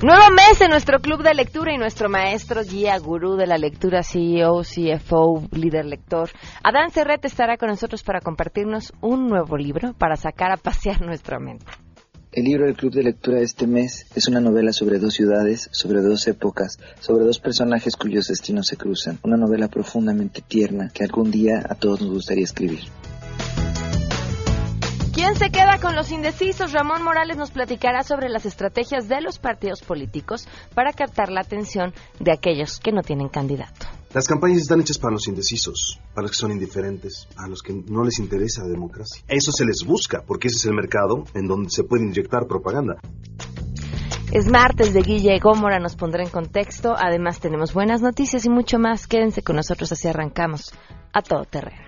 Nuevo mes en nuestro club de lectura y nuestro maestro guía gurú de la lectura, CEO, CFO, líder lector. Adán Serret estará con nosotros para compartirnos un nuevo libro para sacar a pasear nuestra mente. El libro del club de lectura de este mes es una novela sobre dos ciudades, sobre dos épocas, sobre dos personajes cuyos destinos se cruzan. Una novela profundamente tierna que algún día a todos nos gustaría escribir. ¿Quién se queda con los indecisos? Ramón Morales nos platicará sobre las estrategias de los partidos políticos para captar la atención de aquellos que no tienen candidato. Las campañas están hechas para los indecisos, para los que son indiferentes, a los que no les interesa la democracia. Eso se les busca, porque ese es el mercado en donde se puede inyectar propaganda. Es martes de Guille Gómora, nos pondrá en contexto. Además, tenemos buenas noticias y mucho más. Quédense con nosotros, así arrancamos a todo terreno.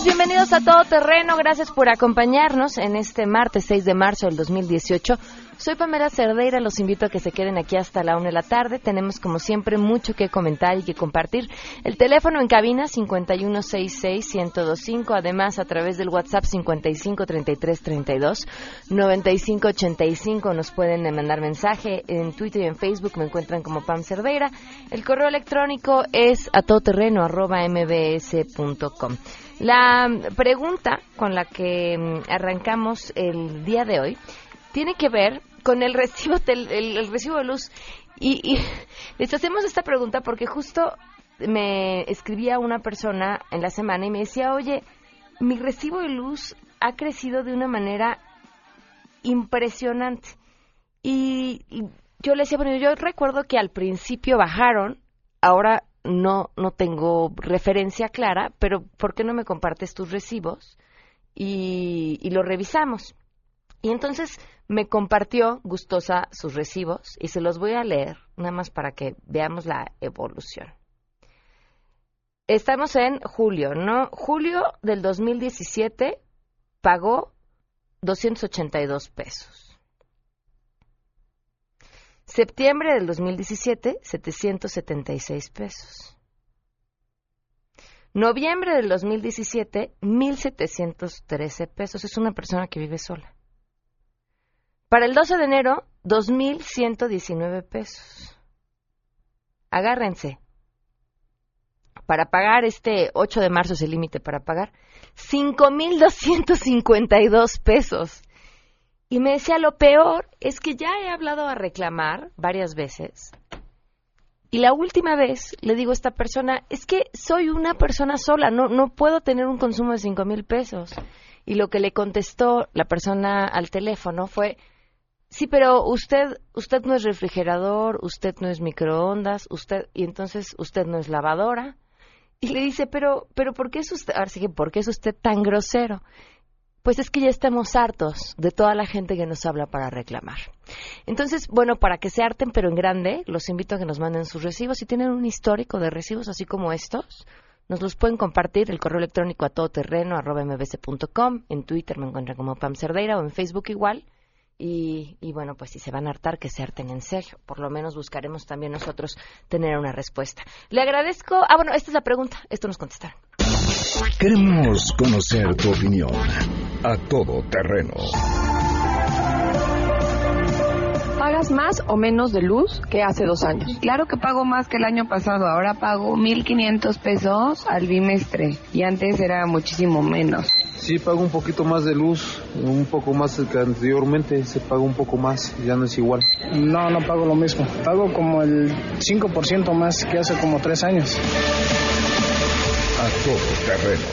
Tardes, bienvenidos a Todo Terreno. Gracias por acompañarnos en este martes 6 de marzo del 2018. Soy Pamela Cerdeira, los invito a que se queden aquí hasta la una de la tarde. Tenemos como siempre mucho que comentar y que compartir. El teléfono en cabina 5166-1025, además a través del WhatsApp 553332-9585 nos pueden mandar mensaje. En Twitter y en Facebook me encuentran como Pam Cerdeira. El correo electrónico es a todoterreno arroba mbs.com. La pregunta con la que mm, arrancamos el día de hoy tiene que ver con el recibo, el, recibo de luz. Y, les hacemos esta pregunta porque justo me escribía una persona en la semana y me decía, oye, mi recibo de luz ha crecido de una manera impresionante. Y, yo le decía, bueno, yo recuerdo que al principio bajaron, ahora no, no tengo referencia clara, pero ¿por qué no me compartes tus recibos? Y, y lo revisamos. Y entonces me compartió gustosa sus recibos y se los voy a leer, nada más para que veamos la evolución. Estamos en julio, ¿no? Julio del 2017 pagó 282 pesos. Septiembre del 2017, 776 pesos. Noviembre del 2017, 1.713 pesos. Es una persona que vive sola. Para el 12 de enero, 2.119 pesos. Agárrense. Para pagar este 8 de marzo es el límite para pagar. 5.252 pesos. Y me decía, lo peor es que ya he hablado a reclamar varias veces. Y la última vez le digo a esta persona, es que soy una persona sola, no, no puedo tener un consumo de cinco mil pesos. Y lo que le contestó la persona al teléfono fue, Sí, pero usted, usted no es refrigerador, usted no es microondas, usted, y entonces usted no es lavadora. Y le dice, pero, pero ¿por qué es usted, ahora sí que, ¿por qué es usted tan grosero? Pues es que ya estamos hartos de toda la gente que nos habla para reclamar. Entonces, bueno, para que se harten, pero en grande, los invito a que nos manden sus recibos. Si tienen un histórico de recibos así como estos, nos los pueden compartir. El correo electrónico a todoterreno, arroba mbc.com. En Twitter me encuentran como Pam Cerdeira o en Facebook igual. Y, bueno, pues si se van a hartar, que se harten en serio. Por lo menos buscaremos también nosotros tener una respuesta. Le agradezco. Ah, bueno, esta es la pregunta. Esto nos contestaron. Queremos conocer tu opinión. A todo terreno. ¿Pagas más o menos de luz que hace dos años? Claro que pago más que el año pasado. Ahora pago 1.500 pesos al bimestre. Y antes era muchísimo menos. Sí, pago un poquito más de luz, un poco más que anteriormente, se paga un poco más, ya no es igual. No, no pago lo mismo, pago como el 5% más que hace como tres años. A todo terreno.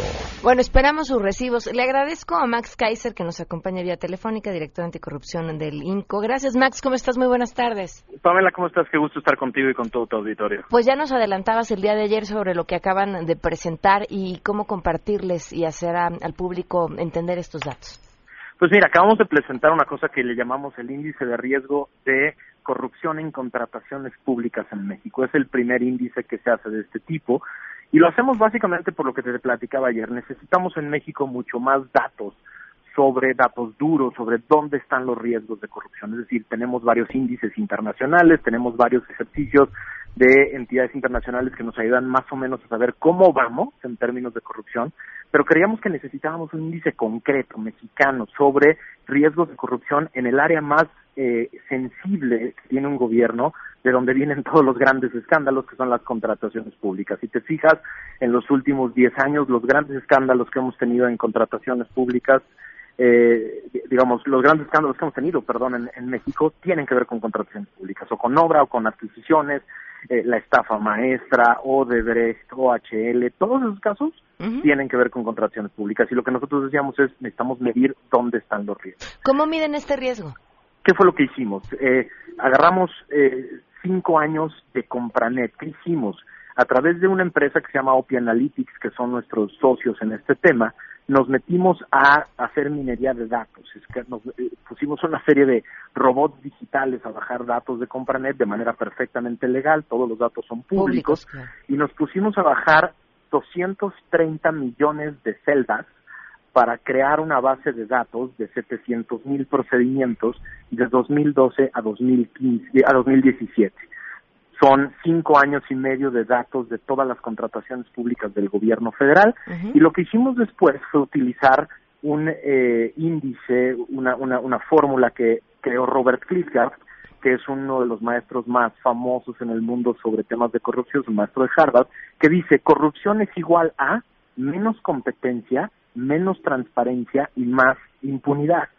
Bueno, esperamos sus recibos. Le agradezco a Max Kaiser que nos acompaña vía telefónica, director anticorrupción del INCO. Gracias, Max. ¿Cómo estás? Muy buenas tardes. Pamela, ¿cómo estás? Qué gusto estar contigo y con todo tu auditorio. Pues ya nos adelantabas el día de ayer sobre lo que acaban de presentar y cómo compartirles y hacer al público entender estos datos. Pues mira, acabamos de presentar una cosa que le llamamos el índice de riesgo de corrupción en contrataciones públicas en México. Es el primer índice que se hace de este tipo y lo hacemos básicamente por lo que te platicaba ayer. Necesitamos en México mucho más datos sobre datos duros, sobre dónde están los riesgos de corrupción. Es decir, tenemos varios índices internacionales, tenemos varios ejercicios de entidades internacionales que nos ayudan más o menos a saber cómo vamos en términos de corrupción, pero creíamos que necesitábamos un índice concreto mexicano sobre riesgos de corrupción en el área más eh, sensible que tiene un gobierno, de donde vienen todos los grandes escándalos, que son las contrataciones públicas. Si te fijas, en los últimos 10 años, los grandes escándalos que hemos tenido en contrataciones públicas eh, digamos, los grandes escándalos que hemos tenido, perdón, en, en, México tienen que ver con contrataciones públicas, o con obra, o con adquisiciones, eh, la estafa maestra, o Odebrecht, OHL, todos esos casos tienen que ver con contrataciones públicas. Y lo que nosotros decíamos es, necesitamos medir dónde están los riesgos. ¿Cómo miden este riesgo? ¿Qué fue lo que hicimos? Eh, agarramos eh, cinco años de Compranet. ¿Qué hicimos? A través de una empresa que se llama Opi Analytics, que son nuestros socios en este tema, nos metimos a hacer minería de datos. Es que nos eh, pusimos una serie de robots digitales a bajar datos de Compranet de manera perfectamente legal, todos los datos son públicos, y nos pusimos a bajar 230 millones de celdas para crear una base de datos de 700 mil procedimientos de 2012 a, 2015, a 2017 son cinco años y medio de datos de todas las contrataciones públicas del gobierno federal. Y lo que hicimos después fue utilizar un eh, índice, una, una, una fórmula que creó Robert Klitzkart, que es uno de los maestros más famosos en el mundo sobre temas de corrupción, es un maestro de Harvard, que dice corrupción es igual a menos competencia, menos transparencia y más impunidad.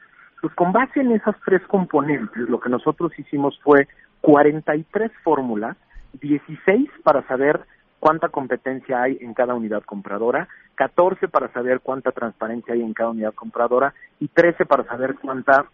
Pues con base en esas tres componentes, lo que nosotros hicimos fue 43 fórmulas, 16 para saber cuánta competencia hay en cada unidad compradora, 14 para saber cuánta transparencia hay en cada unidad compradora y 13 para saber cuánta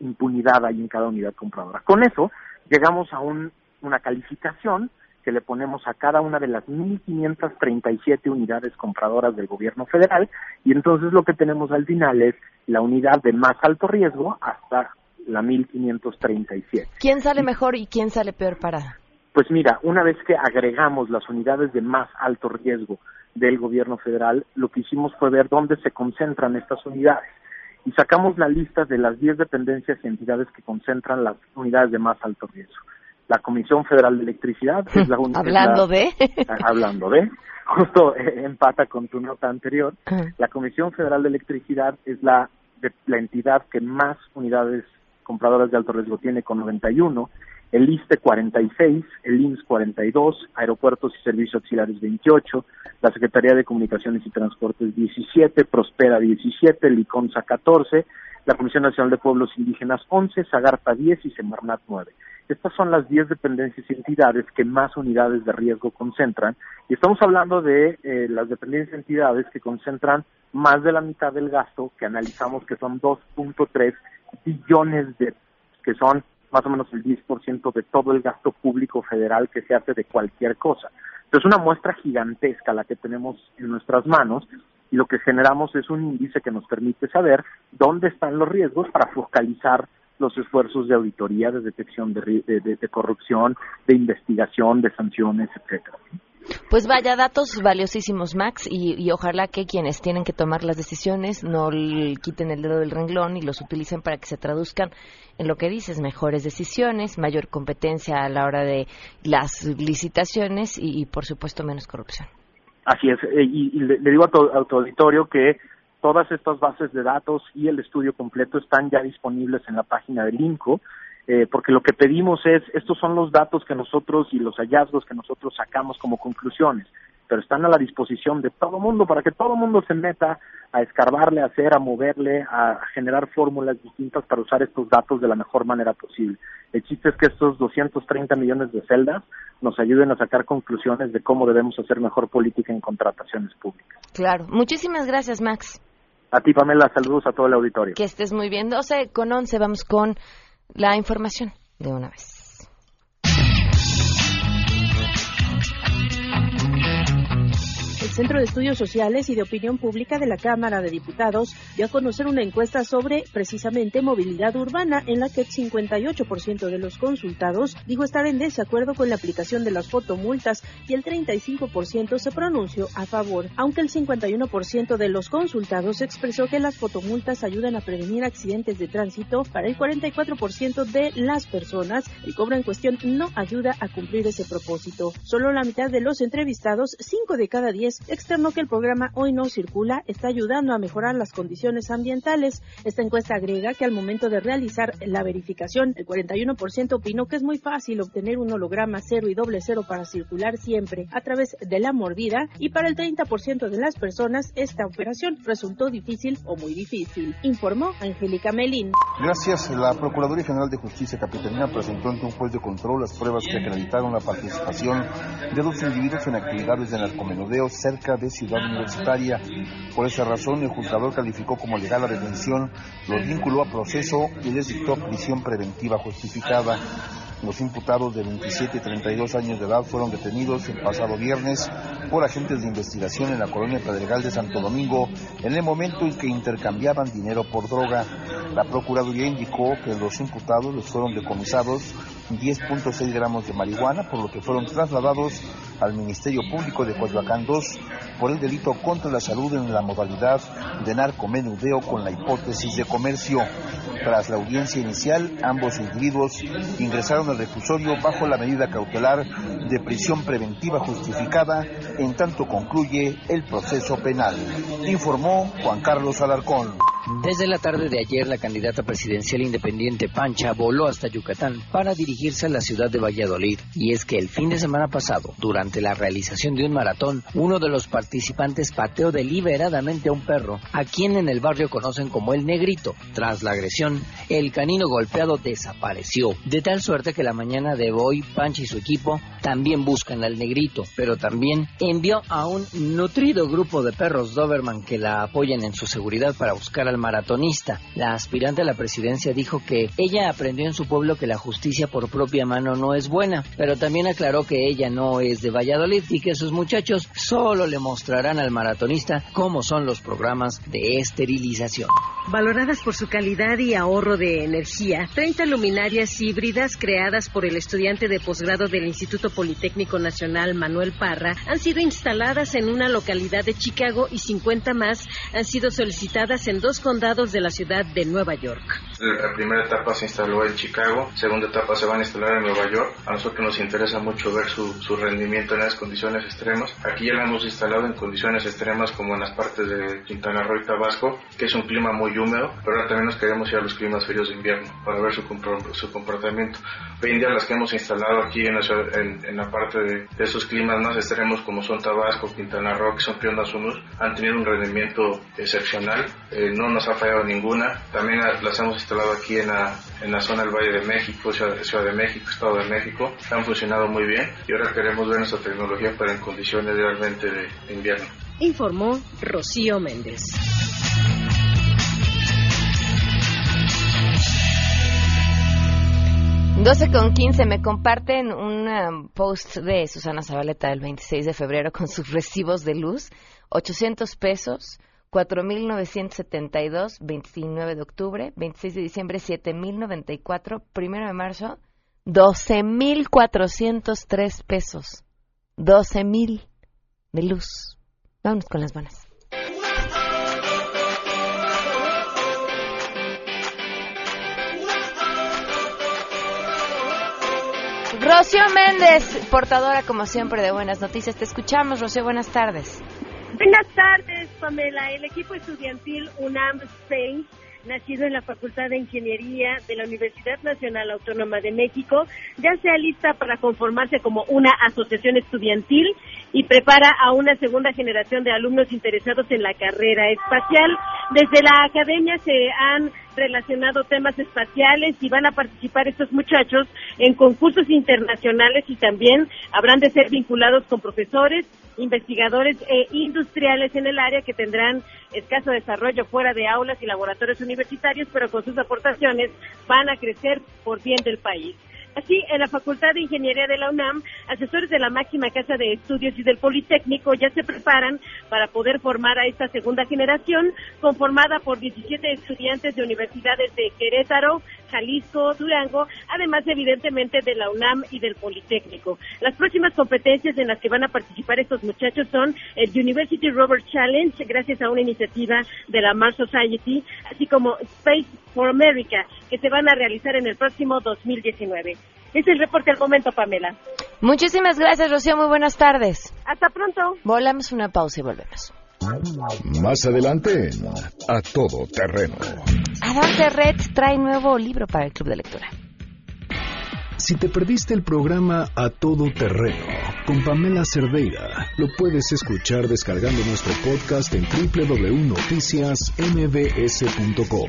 impunidad hay en cada unidad compradora. Con eso llegamos a un, una calificación que le ponemos a cada una de las 1.537 unidades compradoras del gobierno federal y entonces lo que tenemos al final es la unidad de más alto riesgo hasta la 1537. ¿Quién sale mejor y quién sale peor parada? Pues mira, una vez que agregamos las unidades de más alto riesgo del gobierno federal, lo que hicimos fue ver dónde se concentran estas unidades y sacamos la lista de las 10 dependencias y entidades que concentran las unidades de más alto riesgo. La Comisión Federal de Electricidad es la única. hablando de. hablando de. Justo eh, empata con tu nota anterior. La Comisión Federal de Electricidad es la, de, la entidad que más unidades compradoras de alto riesgo tiene con 91, el ISTE 46, el IMSS 42, Aeropuertos y Servicios Auxiliares 28, la Secretaría de Comunicaciones y Transportes 17, Prospera 17, el ICONSA 14, la Comisión Nacional de Pueblos Indígenas 11, Sagarta 10 y Semarnat 9. Estas son las 10 dependencias y entidades que más unidades de riesgo concentran y estamos hablando de eh, las dependencias y entidades que concentran más de la mitad del gasto que analizamos que son 2.3 billones de que son más o menos el 10% de todo el gasto público federal que se hace de cualquier cosa. Entonces, una muestra gigantesca la que tenemos en nuestras manos y lo que generamos es un índice que nos permite saber dónde están los riesgos para focalizar los esfuerzos de auditoría, de detección de, de corrupción, de investigación, de sanciones, etcétera. Pues vaya, datos valiosísimos, Max, y, ojalá que quienes tienen que tomar las decisiones no quiten el dedo del renglón y los utilicen para que se traduzcan en lo que dices, mejores decisiones, mayor competencia a la hora de las licitaciones y, por supuesto, menos corrupción. Así es, eh, y, le, digo a tu, auditorio que todas estas bases de datos y el estudio completo están ya disponibles en la página del INCO eh, porque lo que pedimos es, estos son los datos que nosotros y los hallazgos que nosotros sacamos como conclusiones, pero están a la disposición de todo mundo para que todo mundo se meta a escarbarle, a hacer, a moverle, a generar fórmulas distintas para usar estos datos de la mejor manera posible. El chiste es que estos 230 millones de celdas nos ayuden a sacar conclusiones de cómo debemos hacer mejor política en contrataciones públicas. Claro. Muchísimas gracias, Max. A ti, Pamela, saludos a todo el auditorio. Que estés muy bien. 12 con 11, vamos con la información de una vez. Centro de Estudios Sociales y de Opinión Pública de la Cámara de Diputados dio a conocer una encuesta sobre precisamente movilidad urbana en la que el 58% de los consultados dijo estar en desacuerdo con la aplicación de las fotomultas y el 35% se pronunció a favor, aunque el 51% de los consultados expresó que las fotomultas ayudan a prevenir accidentes de tránsito. Para el 44% de las personas, el cobro en cuestión no ayuda a cumplir ese propósito. Solo la mitad de los entrevistados, 5 de cada 10, externó que el programa Hoy No Circula está ayudando a mejorar las condiciones ambientales. Esta encuesta agrega que al momento de realizar la verificación, el 41% opinó que es muy fácil obtener un holograma cero y doble cero para circular siempre a través de la mordida y para el 30% de las personas esta operación resultó difícil o muy difícil, informó Angélica Melín. Gracias. La Procuraduría General de Justicia Capitalina presentó ante un juez de control las pruebas que acreditaron la participación de dos individuos en actividades de narcomenudeo cerca de Ciudad Universitaria. Por esa razón, el juzgador calificó como legal la detención, los vinculó a proceso y les dictó prisión preventiva justificada. Los imputados de 27 y 32 años de edad fueron detenidos el pasado viernes por agentes de investigación en la colonia Pedregal de Santo Domingo en el momento en que intercambiaban dinero por droga. La Procuraduría indicó que los imputados les fueron decomisados 10.6 gramos de marihuana, por lo que fueron trasladados al Ministerio Público de Coyoacán II por el delito contra la salud en la modalidad de narcomenudeo con la hipótesis de comercio. Tras la audiencia inicial, ambos individuos ingresaron al reclusorio bajo la medida cautelar de prisión preventiva justificada en tanto concluye el proceso penal. Informó Juan Carlos Alarcón. Desde la tarde de ayer, la candidata presidencial independiente Pancha voló hasta Yucatán para dirigirse a la ciudad de Valladolid. Y es que el fin de semana pasado, durante la realización de un maratón, uno de los participantes pateó deliberadamente a un perro, a quien en el barrio conocen como el negrito. Tras la agresión, el canino golpeado desapareció. De tal suerte que la mañana de hoy, Pancha y su equipo también buscan al negrito, pero también envió a un nutrido grupo de perros Doberman que la apoyan en su seguridad para buscar al maratonista. La aspirante a la presidencia dijo que ella aprendió en su pueblo que la justicia por propia mano no es buena, pero también aclaró que ella no es de Valladolid y que sus muchachos solo le mostrarán al maratonista cómo son los programas de esterilización. Valoradas por su calidad y ahorro de energía, 30 luminarias híbridas creadas por el estudiante de posgrado del Instituto Politécnico Nacional Manuel Parra han sido instaladas en una localidad de Chicago y 50 más han sido solicitadas en dos condados de la ciudad de Nueva York. La primera etapa se instaló en Chicago, segunda etapa se van a instalar en Nueva York. A nosotros nos interesa mucho ver su, su rendimiento en las condiciones extremas. Aquí ya la hemos instalado en condiciones extremas como en las partes de Quintana Roo y Tabasco, que es un clima muy húmedo, pero ahora también nos queremos ir a los climas fríos de invierno para ver su, su comportamiento. Hoy en día las que hemos instalado aquí en la, en, en la parte de, de, esos climas más extremos como son Tabasco, Quintana Roo, que son Piondas Humus, han tenido un rendimiento excepcional. Eh, no nos ha fallado ninguna. También las hemos instalado aquí en la, en la zona del Valle de México, Ciudad, de México, Estado de México. Han funcionado muy bien y ahora queremos ver nuestra tecnología para en condiciones realmente de, invierno. Informó Rocío Méndez. 12 con 15 me comparten un um, post de Susana Zabaleta del 26 de febrero con sus recibos de luz, 800 pesos, 4.972, 29 de octubre, 26 de diciembre, 7.094, primero de marzo, 12.403 pesos, 12.000 de luz. Vámonos con las buenas. Rocío Méndez, portadora como siempre de buenas noticias. Te escuchamos, Rocío, buenas tardes. Buenas tardes, Pamela. El equipo estudiantil UNAM Space, nacido en la Facultad de Ingeniería de la Universidad Nacional Autónoma de México, ya se alista para conformarse como una asociación estudiantil y prepara a una segunda generación de alumnos interesados en la carrera espacial. Desde la academia se han relacionado temas espaciales y van a participar estos muchachos en concursos internacionales y también habrán de ser vinculados con profesores, investigadores e industriales en el área que tendrán escaso desarrollo fuera de aulas y laboratorios universitarios, pero con sus aportaciones van a crecer por bien del país. Así, en la Facultad de Ingeniería de la UNAM, asesores de la máxima casa de estudios y del Politécnico ya se preparan para poder formar a esta segunda generación, conformada por 17 estudiantes de universidades de Querétaro, Jalisco, Durango, además evidentemente de la UNAM y del Politécnico. Las próximas competencias en las que van a participar estos muchachos son el University Rover Challenge, gracias a una iniciativa de la Mars Society, así como Space for America, que se van a realizar en el próximo 2019. Es el reporte al momento, Pamela. Muchísimas gracias, Rocío. Muy buenas tardes. Hasta pronto. Volamos una pausa y volvemos. Más adelante en A Todo Terreno. Adam Terret trae nuevo libro para el Club de Lectura. Si te perdiste el programa A Todo Terreno con Pamela Cerdeira, lo puedes escuchar descargando nuestro podcast en www.noticiasmbs.com.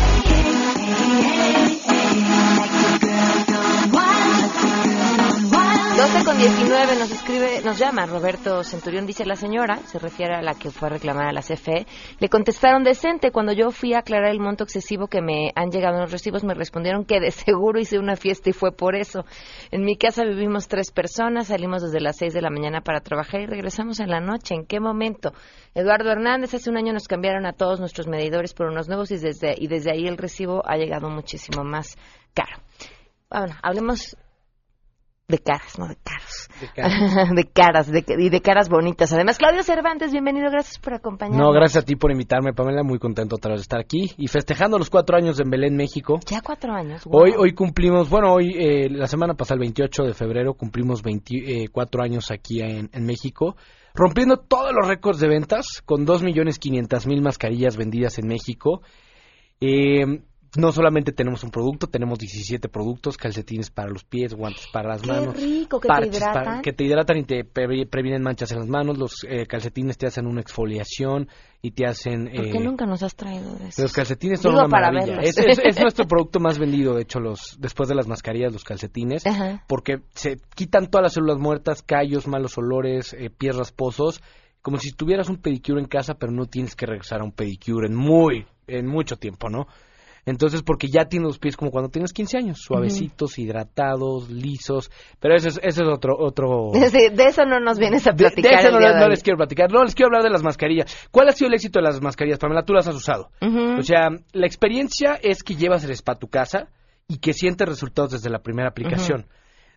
12 con 19 nos escribe, nos llama Roberto Centurión, dice la señora, se refiere a la que fue a reclamar a la CFE. Le contestaron decente. Cuando yo fui a aclarar el monto excesivo que me han llegado en los recibos, me respondieron que de seguro hice una fiesta y fue por eso. En mi casa vivimos tres personas, salimos desde las 6 de la mañana para trabajar y regresamos en la noche. ¿En qué momento? Eduardo Hernández, hace un año nos cambiaron a todos nuestros medidores por unos nuevos y desde, y desde ahí el recibo ha llegado muchísimo más caro. Bueno, hablemos de caras, no de caros. De caras. de caras, de, y de caras bonitas. Además, Claudio Cervantes, bienvenido, gracias por acompañarnos. No, gracias a ti por invitarme, Pamela, muy contento otra vez de estar aquí y festejando los cuatro años en Belén, México. Ya cuatro años. wow. Hoy, hoy cumplimos, bueno, hoy, eh, la semana pasada, el 28 de febrero, cumplimos 24 años aquí en, en México, rompiendo todos los récords de ventas, con 2.500.000 mascarillas vendidas en México. Eh, no solamente tenemos un producto, tenemos 17 productos, calcetines para los pies, guantes para las Qué manos, rico, que te parches hidratan. para- que te hidratan y te pre- previenen manchas en las manos, los eh, calcetines te hacen una exfoliación y te hacen... ¿Por qué eh, nunca nos has traído de eso? los calcetines son Digo, una para maravilla. Es, es- es nuestro producto más vendido, de hecho, los después de las mascarillas, los calcetines, Ajá. porque se quitan todas las células muertas, callos, malos olores, eh, pies rasposos, como si tuvieras un pedicure en casa, pero no tienes que regresar a un pedicure en muy, en mucho tiempo, ¿no? Entonces, porque ya tienes los pies como cuando tienes 15 años, suavecitos, hidratados, lisos, pero ese es, ese es otro, otro, Sí, de eso no nos vienes a de, de platicar. eso no, les- de no hoy. les quiero platicar. No, les quiero hablar de las mascarillas. ¿Cuál ha sido el éxito de las mascarillas, Pamela? Tú las has usado. O sea, la experiencia es que llevas el spa a tu casa y que sientes resultados desde la primera aplicación.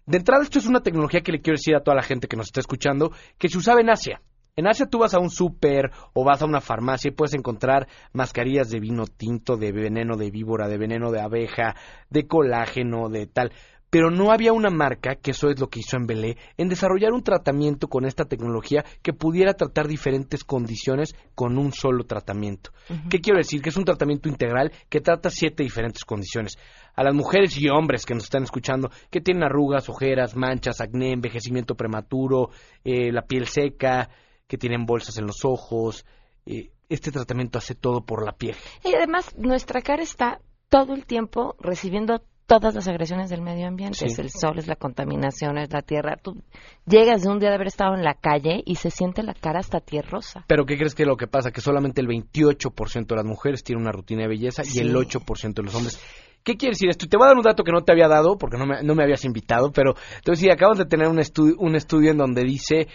De entrada, esto es una tecnología que le quiero decir a toda la gente que nos está escuchando, que se usaba en Asia. En Asia tú vas a un súper o vas a una farmacia y puedes encontrar mascarillas de vino tinto, de veneno de víbora, de veneno de abeja, de colágeno, de tal. Pero no había una marca, que eso es lo que hizo en Belé, en desarrollar un tratamiento con esta tecnología que pudiera tratar diferentes condiciones con un solo tratamiento. ¿Qué quiero decir? Que es un tratamiento integral que trata siete diferentes condiciones. A las mujeres y hombres que nos están escuchando, que tienen arrugas, ojeras, manchas, acné, envejecimiento prematuro, eh, la piel seca, que tienen bolsas en los ojos, eh, este tratamiento hace todo por la piel. Y además, nuestra cara está todo el tiempo recibiendo todas las agresiones del medio ambiente. Sí. Es el sol, es la contaminación, es la tierra. Tú llegas de un día de haber estado en la calle y se siente la cara hasta tierrosa. Pero ¿qué crees que es lo que pasa? Que solamente el 28% de las mujeres tiene una rutina de belleza Sí. y el 8% de los hombres. ¿Qué quiere decir esto? Y Te voy a dar un dato que no te había dado porque no me, no me habías invitado, pero a decir, acabas de tener un, estu- un estudio en donde dice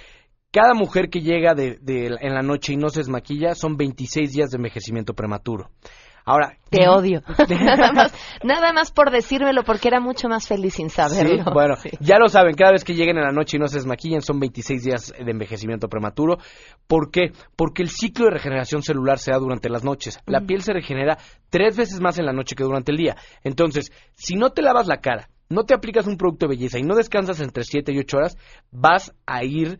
cada mujer que llega de, de- en la noche y no se desmaquilla son 26 días de envejecimiento prematuro. Ahora, Te odio. nada, más, nada más por decírmelo porque era mucho más feliz sin saberlo. Sí, bueno, Sí. ya lo saben, cada vez que lleguen en la noche y no se desmaquillen son 26 días de envejecimiento prematuro. ¿Por qué? Porque el ciclo de regeneración celular se da durante las noches. La Mm. piel se regenera tres veces más en la noche que durante el día. Entonces, si no te lavas la cara, no te aplicas un producto de belleza y no descansas entre 7 y 8 horas, vas a ir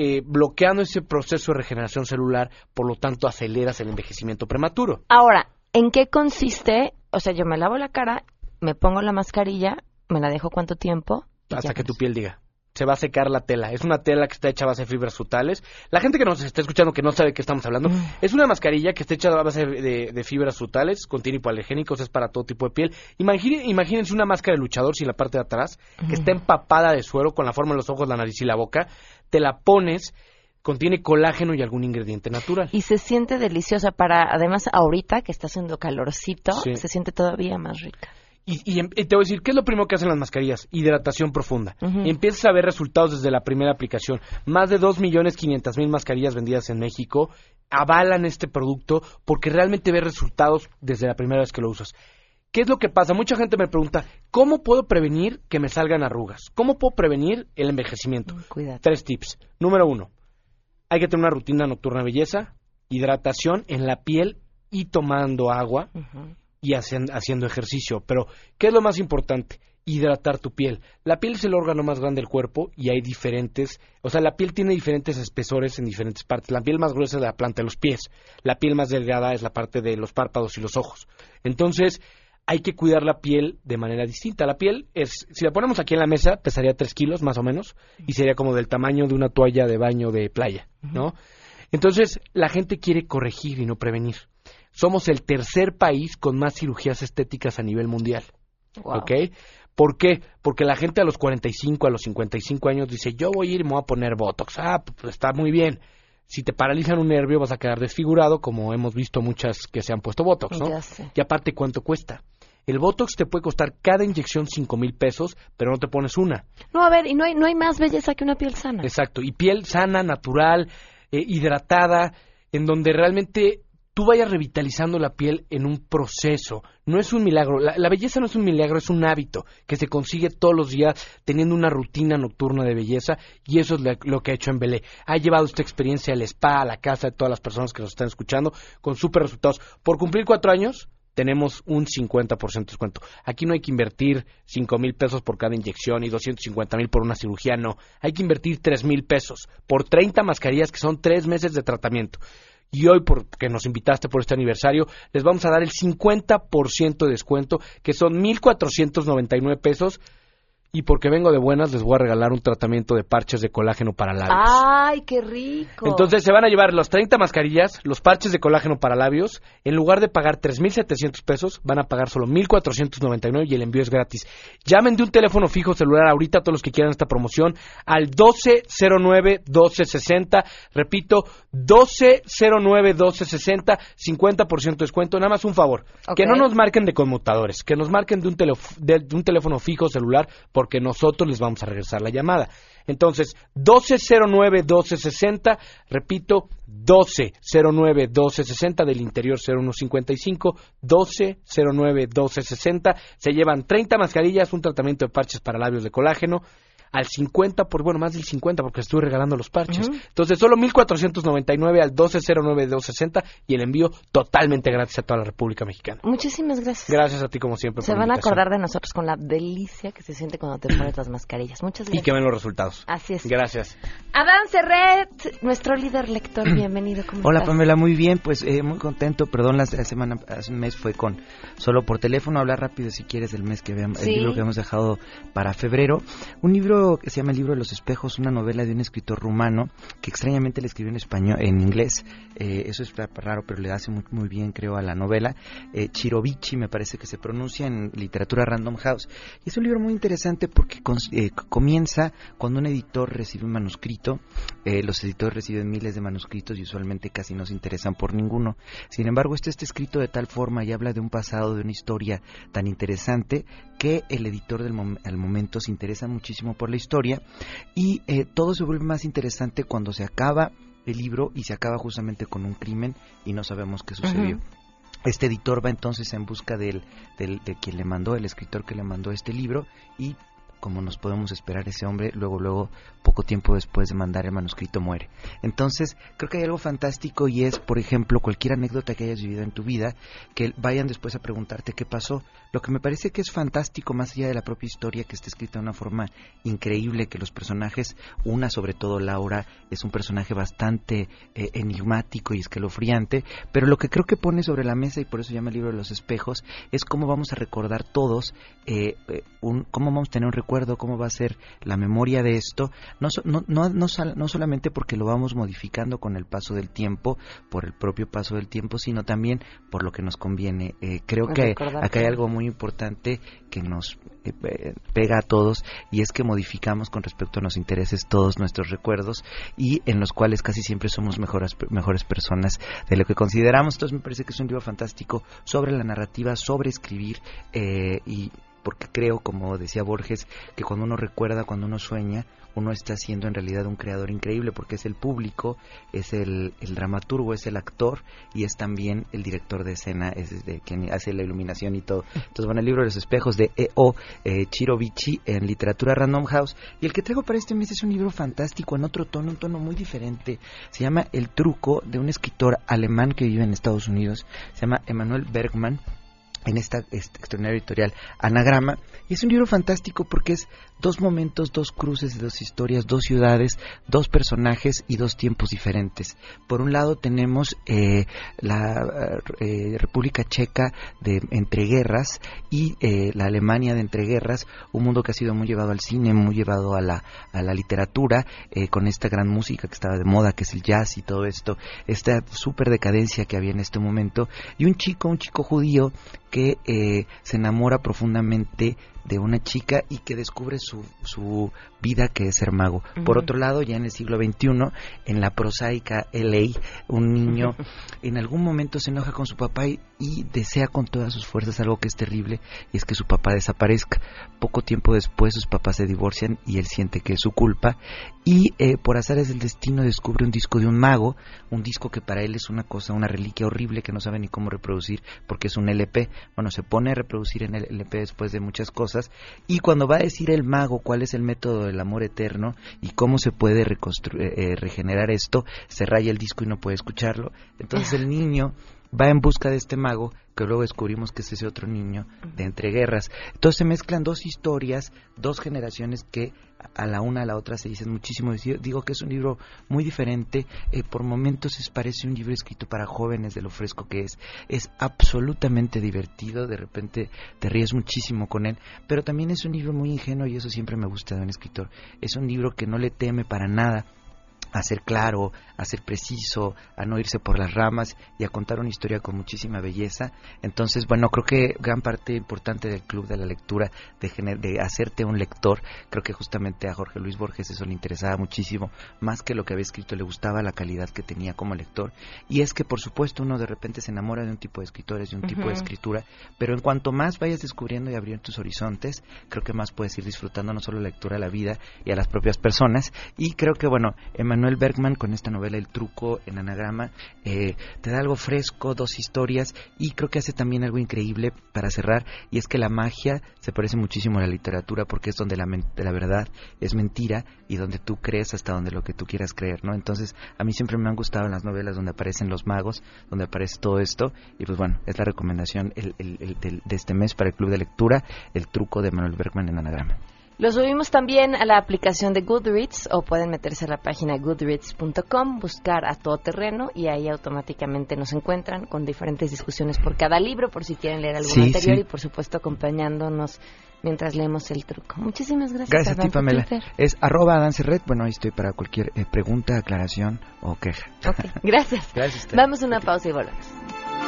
eh, bloqueando ese proceso de regeneración celular, por lo tanto aceleras el envejecimiento prematuro. Ahora, ¿en qué consiste? O sea, yo me lavo la cara, me pongo la mascarilla, me la dejo cuánto tiempo. Hasta que tu piel diga. Se va a secar la tela. Es una tela que está hecha a base de fibras frutales. La gente que nos está escuchando que no sabe de qué estamos hablando, es una mascarilla que está hecha a base de, de fibras frutales, contiene hipoalergénicos, es para todo tipo de piel. Imagine- imagínense una máscara de luchador sin la parte de atrás, que está empapada de suero con la forma de los ojos, la nariz y la boca. Te la pones, contiene colágeno y algún ingrediente natural. Y se siente deliciosa para, además, ahorita que está haciendo calorcito, Sí. se siente todavía más rica. Y, y em- y te voy a decir, ¿qué es lo primero que hacen las mascarillas? Hidratación profunda. Y empiezas a ver resultados desde la primera aplicación. Más de 2.500.000 mascarillas vendidas en México avalan este producto porque realmente ves resultados desde la primera vez que lo usas. ¿Qué es lo que pasa? Mucha gente me pregunta, ¿cómo puedo prevenir que me salgan arrugas? ¿Cómo puedo prevenir el envejecimiento? Cuidado. Tres tips. Número uno, hay que tener una rutina nocturna de belleza, hidratación en la piel y tomando agua y hacen- haciendo ejercicio. Pero, ¿qué es lo más importante? Hidratar tu piel. La piel es el órgano más grande del cuerpo y hay diferentes, o sea, la piel tiene diferentes espesores en diferentes partes. La piel más gruesa es la planta de los pies, la piel más delgada es la parte de los párpados y los ojos. Entonces, hay que cuidar la piel de manera distinta. La piel es, si la ponemos aquí en la mesa, pesaría 3 kilos más o menos y sería como del tamaño de una toalla de baño de playa, ¿no? Entonces, la gente quiere corregir y no prevenir. Somos el tercer país con más cirugías estéticas a nivel mundial. Wow. ¿Ok? ¿Por qué? Porque la gente a los 45, a los 55 años dice, yo voy a ir y me voy a poner Botox. Ah, pues está muy bien. Si te paralizan un nervio vas a quedar desfigurado, como hemos visto muchas que se han puesto Botox, ¿no? Y aparte, ¿cuánto cuesta? El Botox te puede costar cada inyección 5 mil pesos, pero no te pones una. No, a ver, y no hay, no hay más belleza que una piel sana. Exacto. Y piel sana, natural, eh, hidratada, en donde realmente tú vayas revitalizando la piel en un proceso. No es un milagro. La, la belleza no es un milagro, es un hábito que se consigue todos los días teniendo una rutina nocturna de belleza y eso es la- lo que ha hecho en Belé. Ha llevado esta experiencia al spa, a la casa de todas las personas que nos están escuchando con súper resultados. Por cumplir cuatro años, tenemos un 50% de descuento. Aquí no hay que invertir 5 mil pesos por cada inyección y 250 mil por una cirugía, no. Hay que invertir 3 mil pesos por 30 mascarillas que son 3 meses de tratamiento. Y hoy, porque nos invitaste por este aniversario, les vamos a dar el 50% de descuento, que son 1.499 pesos. Y porque vengo de buenas, les voy a regalar un tratamiento de parches de colágeno para labios. ¡Ay, qué rico! Entonces se van a llevar las 30 mascarillas, los parches de colágeno para labios. En lugar de pagar 3.700 pesos, van a pagar solo 1.499 y el envío es gratis. Llamen de un teléfono fijo celular ahorita todos los que quieran esta promoción al 1209-1260. Repito, 1209-1260, 50% de descuento. Nada más un favor, que no nos marquen de conmutadores, que nos marquen de un, de un teléfono fijo celular porque nosotros les vamos a regresar la llamada. Entonces, 1209-1260, repito, 1209-1260 del interior 0155, 1209-1260. Se llevan 30 mascarillas, un tratamiento de parches para labios de colágeno. Al 50, por bueno, más del 50 porque estoy regalando los parches. Ujú. Entonces, solo 1499 al 1209-1260 y el envío totalmente gratis a toda la República Mexicana. Muchísimas gracias. Gracias a ti, como siempre. Se por van a acordar de nosotros con la delicia que se siente cuando te pones las mascarillas. Muchas Y gracias. que ven los resultados. Así es. Gracias. Adán Serret, nuestro líder lector, bienvenido. ¿cómo Hola estás? Pamela, muy bien, pues eh, muy contento, perdón, la, la semana, hace un mes fue con solo por teléfono, hablar rápido si quieres del mes que veamos, Sí. el libro que hemos dejado para febrero, un libro que se llama El libro de los espejos, una novela de un escritor rumano que extrañamente le escribió en español, en inglés, eh, eso es raro, pero le hace muy, muy bien creo a la novela, eh, Chirovici me parece que se pronuncia en literatura Random House, y es un libro muy interesante porque cons- eh, comienza cuando un editor recibe un manuscrito, eh, los editores reciben miles de manuscritos y usualmente casi no se interesan por ninguno. Sin embargo, este está escrito de tal forma y habla de un pasado, de una historia tan interesante que el editor del mom- al momento se interesa muchísimo por la historia y eh, todo se vuelve más interesante cuando se acaba el libro y se acaba justamente con un crimen y no sabemos qué sucedió. Este editor va entonces en busca del, del, de quien le mandó, el escritor que le mandó este libro y como nos podemos esperar, ese hombre luego, luego, poco tiempo después de mandar el manuscrito muere. Entonces, creo que hay algo fantástico y es, por ejemplo, cualquier anécdota que hayas vivido en tu vida, que vayan después a preguntarte qué pasó. Lo que me parece que es fantástico, más allá de la propia historia, que está escrita de una forma increíble, que los personajes, una sobre todo Laura, es un personaje bastante eh, enigmático y escalofriante, pero lo que creo que pone sobre la mesa, y por eso llama el libro de los espejos, es cómo vamos a recordar todos, eh, eh, cómo vamos a tener un recuerdo, cómo va a ser la memoria de esto, no, no, no, no, solamente porque lo vamos modificando con el paso del tiempo, por el propio paso del tiempo, sino también por lo que nos conviene. Eh, creo que acá hay algo muy importante que nos eh, pega a todos y es que modificamos con respecto a los intereses todos nuestros recuerdos y en los cuales casi siempre somos mejores, mejores personas de lo que consideramos. Entonces me parece que es un libro fantástico sobre la narrativa, sobre escribir eh, y porque creo, como decía Borges, que cuando uno recuerda, cuando uno sueña, uno está siendo en realidad un creador increíble porque es el público, es el, dramaturgo, es el actor y es también el director de escena, es de quien hace la iluminación y todo. Entonces, bueno, el libro de los espejos de E.O. Eh, Chirovici en literatura Random House. Y el que traigo para este mes es un libro fantástico en otro tono, un tono muy diferente. Se llama El truco de un escritor alemán que vive en Estados Unidos. Se llama Emanuel Bergman en esta extraordinaria editorial Anagrama. Y es un libro fantástico porque es dos momentos, dos cruces dos historias, dos ciudades, dos personajes y dos tiempos diferentes. Por un lado tenemos eh, la eh, República Checa de entreguerras y eh, la Alemania de entreguerras, un mundo que ha sido muy llevado al cine, muy llevado a la, a la literatura, con esta gran música que estaba de moda, que es el jazz y todo esto, esta super decadencia que había en este momento, y un chico, un chico judío que se enamora profundamente de una chica y que descubre su, su vida que es ser mago. Por otro lado, ya en el siglo XXI, en la prosaica LA, un niño en algún momento se enoja con su papá y, desea con todas sus fuerzas algo que es terrible y es que su papá desaparezca. Poco tiempo después sus papás se divorcian y él siente que es su culpa y eh, por azares del destino descubre un disco de un mago, un disco que para él es una cosa, una reliquia horrible que no sabe ni cómo reproducir porque es un LP. Bueno, se pone a reproducir en el LP después de muchas cosas y cuando va a decir el mago cuál es el método del amor eterno y cómo se puede eh, eh, regenerar esto, se raya el disco y no puede escucharlo. Entonces el niño va en busca de este mago que luego descubrimos que es ese otro niño de entreguerras. Entonces se mezclan dos historias, dos generaciones que a la una a la otra se dicen muchísimo. Digo que es un libro muy diferente, eh, por momentos es, parece un libro escrito para jóvenes de lo fresco que es. Es absolutamente divertido, de repente te ríes muchísimo con él, pero también es un libro muy ingenuo y eso siempre me gusta de un escritor. Es un libro que no le teme para nada a ser claro, a ser preciso, a no irse por las ramas y a contar una historia con muchísima belleza. Entonces, bueno, creo que gran parte importante del club de la lectura, de, de hacerte un lector, creo que justamente a Jorge Luis Borges eso le interesaba muchísimo, más que lo que había escrito, le gustaba la calidad que tenía como lector. Y es que, por supuesto, uno de repente se enamora de un tipo de escritores, de un tipo de escritura, pero en cuanto más vayas descubriendo y abriendo tus horizontes, creo que más puedes ir disfrutando no solo la lectura a la vida y a las propias personas. Y creo que, bueno, Manuel Bergman con esta novela El truco en anagrama eh, te da algo fresco, dos historias y creo que hace también algo increíble para cerrar y es que la magia se parece muchísimo a la literatura porque es donde la, la verdad es mentira y donde tú crees hasta donde lo que tú quieras creer, ¿no? Entonces a mí siempre me han gustado las novelas donde aparecen los magos, donde aparece todo esto y pues bueno, es la recomendación de este mes para el club de lectura, El truco de Manuel Bergman en anagrama. Lo subimos también a la aplicación de Goodreads o pueden meterse a la página goodreads.com, buscar a todo terreno y ahí automáticamente nos encuentran con diferentes discusiones por cada libro, por si quieren leer algún anterior y por supuesto acompañándonos mientras leemos el truco. Muchísimas gracias. Gracias a ti, Pamela. Es arroba Red. Bueno, ahí estoy para cualquier eh, pregunta, aclaración o queja. gracias. gracias Vamos a una pausa y volvemos.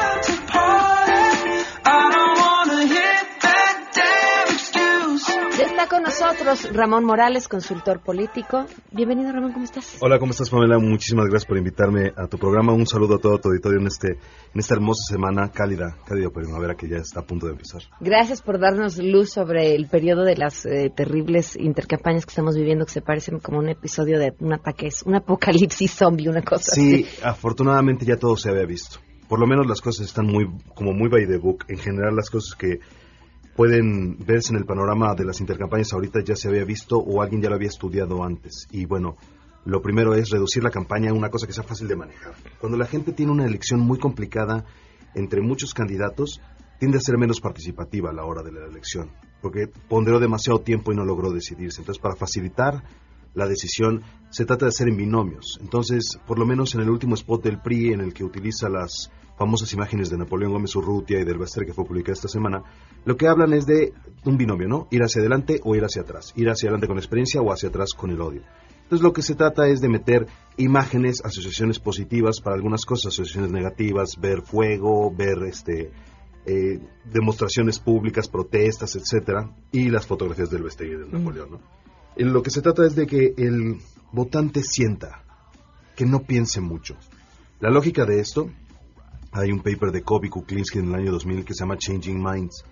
Con nosotros Ramón Morales, consultor político. Bienvenido, Ramón, ¿cómo estás? Hola, ¿cómo estás, Pamela? Muchísimas gracias por invitarme a tu programa. Un saludo a todo tu auditorio en, este, en esta hermosa semana cálida, cálida primavera que ya está a punto de empezar. Gracias por darnos luz sobre el periodo de las eh, terribles intercampañas que estamos viviendo, que se parecen como un episodio de un ataque, un apocalipsis zombie, una cosa sí, afortunadamente ya todo se había visto. Por lo menos las cosas están muy, como muy by the book. En general, las cosas que pueden verse en el panorama de las intercampañas ahorita ya se había visto o alguien ya lo había estudiado antes. Y bueno, lo primero es reducir la campaña a una cosa que sea fácil de manejar. Cuando la gente tiene una elección muy complicada entre muchos candidatos, tiende a ser menos participativa a la hora de la elección, porque ponderó demasiado tiempo y no logró decidirse. Entonces, para facilitar la decisión, se trata de hacer en binomios. Entonces, por lo menos en el último spot del PRI, en el que utiliza las famosas imágenes de Napoleón Gómez Urrutia y del Baster que fue publicada esta semana, lo que hablan es de un binomio, ¿no? Ir hacia adelante o ir hacia atrás. Ir hacia adelante con la experiencia o hacia atrás con el odio. Entonces lo que se trata es de meter imágenes, asociaciones positivas para algunas cosas, asociaciones negativas, ver fuego, ver este eh, demostraciones públicas, protestas, etcétera, y las fotografías del vestir de Napoleón. ¿no? Y lo que se trata es de que el votante sienta, que no piense mucho. La lógica de esto, hay un paper de Kobe Kuklinski en el año 2000 que se llama Changing Minds,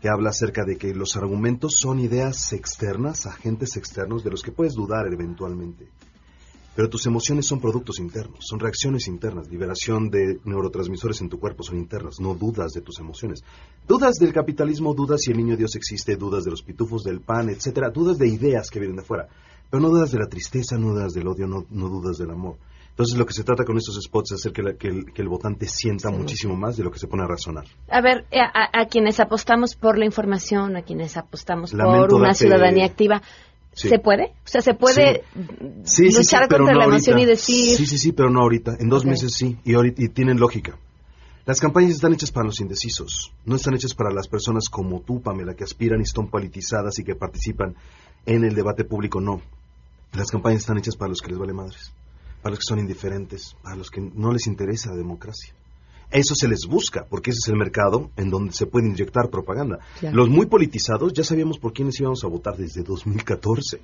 que habla acerca de que los argumentos son ideas externas, agentes externos de los que puedes dudar eventualmente. Pero tus emociones son productos internos, son reacciones internas, liberación de neurotransmisores en tu cuerpo son internas, no dudas de tus emociones. Dudas del capitalismo, dudas si el niño Dios existe, dudas de los pitufos del pan, etcétera, dudas de ideas que vienen de afuera. Pero no dudas de la tristeza, no dudas del odio, no, no dudas del amor. Entonces lo que se trata con estos spots es hacer que, la- que el, que el votante sienta muchísimo más de lo que se pone a razonar. A ver, eh, a, a quienes apostamos por la información, a quienes apostamos Lamento por una ciudadanía activa, Sí. ¿se puede? O sea, ¿se puede Sí, sí, sí, luchar contra no la emoción ahorita. y decir... Sí, sí, sí, pero no ahorita. En dos meses sí, y, ahorita, y tienen lógica. Las campañas están hechas para los indecisos, no están hechas para las personas como tú, Pamela, que aspiran y están politizadas y que participan en el debate público, no. Las campañas están hechas para los que les vale madres, para los que son indiferentes, para los que no les interesa la democracia. Eso se les busca, porque ese es el mercado en donde se puede inyectar propaganda. Claro. Los muy politizados ya sabíamos por quiénes íbamos a votar desde 2014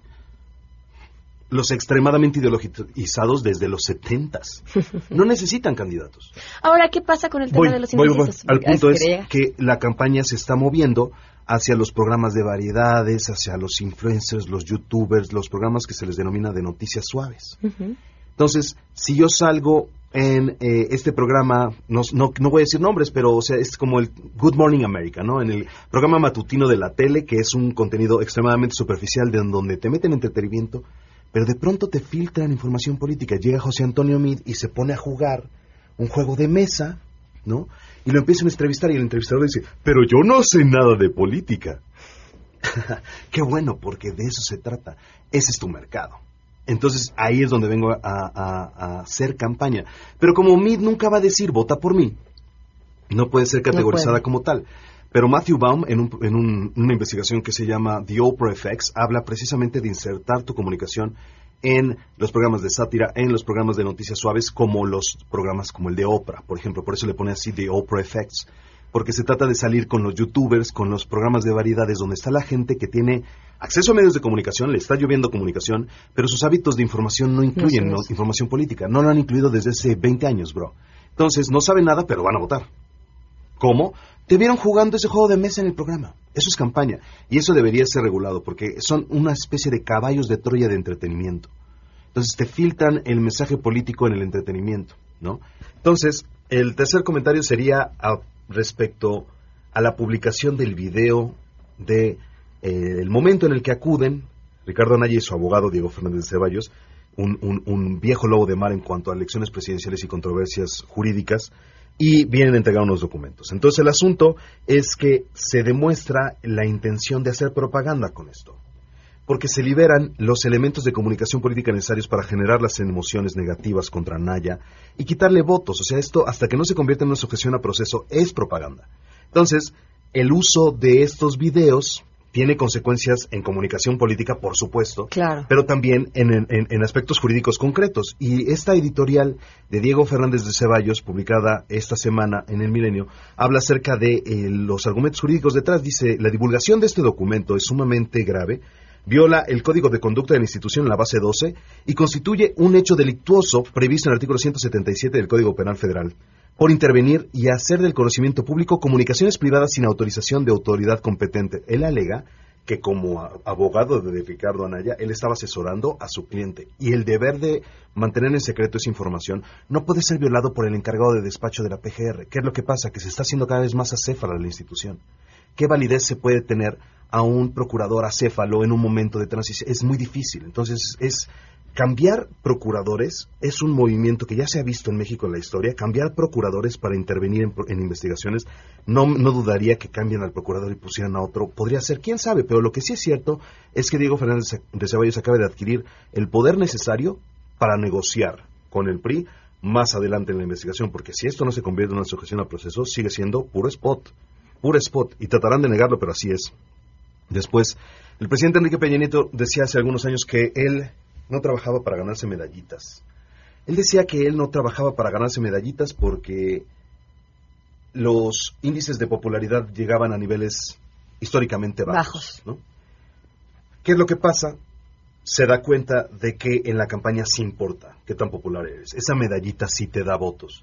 los extremadamente ideologizados desde los setentas. No necesitan candidatos. Ahora, ¿qué pasa con el tema Voy, de los indecisos? Al punto es que la campaña se está moviendo hacia los programas de variedades, hacia los influencers, los youtubers, los programas que se les denomina de noticias suaves. Ujú. Entonces, si yo salgo en eh, este programa, no, no, no voy a decir nombres, pero o sea, es como el Good Morning America, ¿no? En el programa matutino de la tele, que es un contenido extremadamente superficial, de donde te meten entretenimiento, pero de pronto te filtran información política. Llega José Antonio Mid y se pone a jugar un juego de mesa, ¿no? Y lo empiezan a entrevistar y el entrevistador dice, pero yo no sé nada de política. Qué bueno, porque de eso se trata. Ese es tu mercado. Entonces ahí es donde vengo a, a- a hacer campaña. Pero como Mid nunca va a decir vota por mí, no puede ser categorizada puede. como tal. Pero Matthew Baum, en, un- en un- una investigación que se llama The Oprah Effects, habla precisamente de insertar tu comunicación en los programas de sátira, en los programas de noticias suaves, como los programas como el de Oprah, por ejemplo. Por eso le pone así The Oprah Effects. Porque se trata de salir con los youtubers, con los programas de variedades, donde está la gente que tiene acceso a medios de comunicación, le está lloviendo comunicación, pero sus hábitos de información no incluyen información política. No lo han incluido desde hace 20 años, bro. Entonces, no saben nada, pero van a votar. ¿Cómo? Te vieron jugando ese juego de mesa en el programa. Eso es campaña. Y eso debería ser regulado, porque son una especie de caballos de Troya de entretenimiento. Entonces te filtran el mensaje político en el entretenimiento, ¿no? Entonces, el tercer comentario sería a- respecto a la publicación del video de eh, el momento en el que acuden Ricardo Anaya y su abogado Diego Fernández de Ceballos, un- un viejo lobo de mar en cuanto a elecciones presidenciales y controversias jurídicas, y vienen a entregar unos documentos. Entonces el asunto es que se demuestra la intención de hacer propaganda con esto porque se liberan los elementos de comunicación política necesarios para generar las emociones negativas contra Naya y quitarle votos. O sea, esto hasta que no se convierte en una sujeción a proceso es propaganda. Entonces, el uso de estos videos tiene consecuencias en comunicación política, por supuesto, Claro. pero también en, en- en aspectos jurídicos concretos. Y esta editorial de Diego Fernández de Ceballos, publicada esta semana en el Milenio, habla acerca de eh, los argumentos jurídicos detrás. Dice, la divulgación de este documento es sumamente grave, viola el código de conducta de la institución en la base 12 y constituye un hecho delictuoso previsto en el artículo 177 del Código Penal Federal por intervenir y hacer del conocimiento público comunicaciones privadas sin autorización de autoridad competente. Él alega que como abogado de Ricardo Anaya, él estaba asesorando a su cliente y el deber de mantener en secreto esa información no puede ser violado por el encargado de despacho de la PGR. ¿Qué es lo que pasa? Que se está haciendo cada vez más acéfala la institución. ¿Qué validez se puede tener a un procurador acéfalo en un momento de transición? Es muy difícil. Entonces, es cambiar procuradores es un movimiento que ya se ha visto en México en la historia. Cambiar procuradores para intervenir en, en investigaciones, no, no dudaría que cambien al procurador y pusieran a otro. Podría ser, quién sabe, pero lo que sí es cierto es que Diego Fernández de Ceballos acaba de adquirir el poder necesario para negociar con el PRI más adelante en la investigación, porque si esto no se convierte en una sujeción al proceso, sigue siendo puro spot, puro spot, y tratarán de negarlo, pero así es. Después, el presidente Enrique Peña Nieto decía hace algunos años que él no trabajaba para ganarse medallitas. Él decía que él no trabajaba para ganarse medallitas porque los índices de popularidad llegaban a niveles históricamente bajos. ¿no? ¿Qué es lo que pasa? Se da cuenta de que en la campaña sí importa qué tan popular eres. Esa medallita sí te da votos.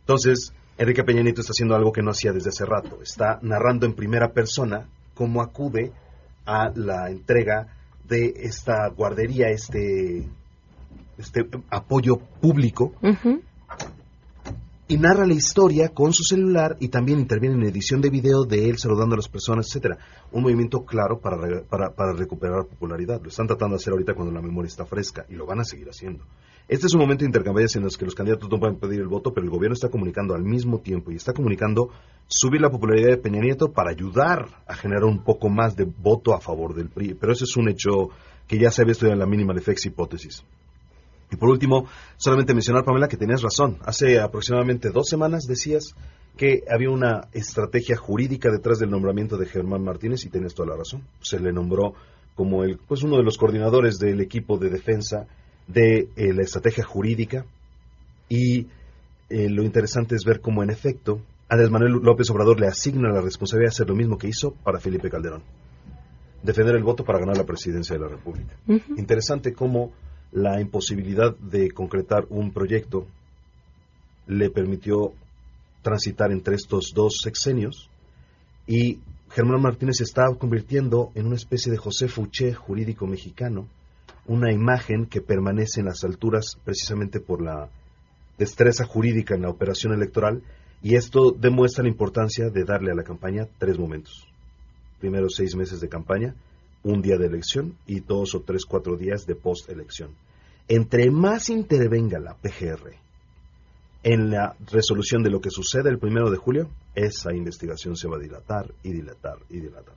Entonces, Enrique Peña Nieto está haciendo algo que no hacía desde hace rato. Está narrando en primera persona cómo acude a la entrega de esta guardería, este, este apoyo público, y narra la historia con su celular y también interviene en edición de video de él saludando a las personas, etcétera. Un movimiento claro para, para, para recuperar popularidad. Lo están tratando de hacer ahorita cuando la memoria está fresca y lo van a seguir haciendo. Este es un momento de intercambios en los que los candidatos no pueden pedir el voto, pero el gobierno está comunicando al mismo tiempo y está comunicando subir la popularidad de Peña Nieto para ayudar a generar un poco más de voto a favor del PRI. Pero eso es un hecho que ya se había estudiado en la mínima defex hipótesis. Y por último, solamente mencionar, Pamela, que tenías razón. Hace aproximadamente dos semanas decías que había una estrategia jurídica detrás del nombramiento de Germán Martínez y tienes toda la razón. Se le nombró como el, pues uno de los coordinadores del equipo de defensa de eh, la estrategia jurídica y eh, lo interesante es ver cómo en efecto Andrés Manuel López Obrador le asigna la responsabilidad de hacer lo mismo que hizo para Felipe Calderón. Defender el voto para ganar la presidencia de la República. Interesante cómo la imposibilidad de concretar un proyecto le permitió transitar entre estos dos sexenios y Germán Martínez se está convirtiendo en una especie de José Fouché jurídico mexicano, una imagen que permanece en las alturas precisamente por la destreza jurídica en la operación electoral y esto demuestra la importancia de darle a la campaña tres momentos. Primero seis meses de campaña, un día de elección y dos o tres, cuatro días de post-elección. Entre más intervenga la PGR en la resolución de lo que sucede el primero de julio, esa investigación se va a dilatar y dilatar y dilatar.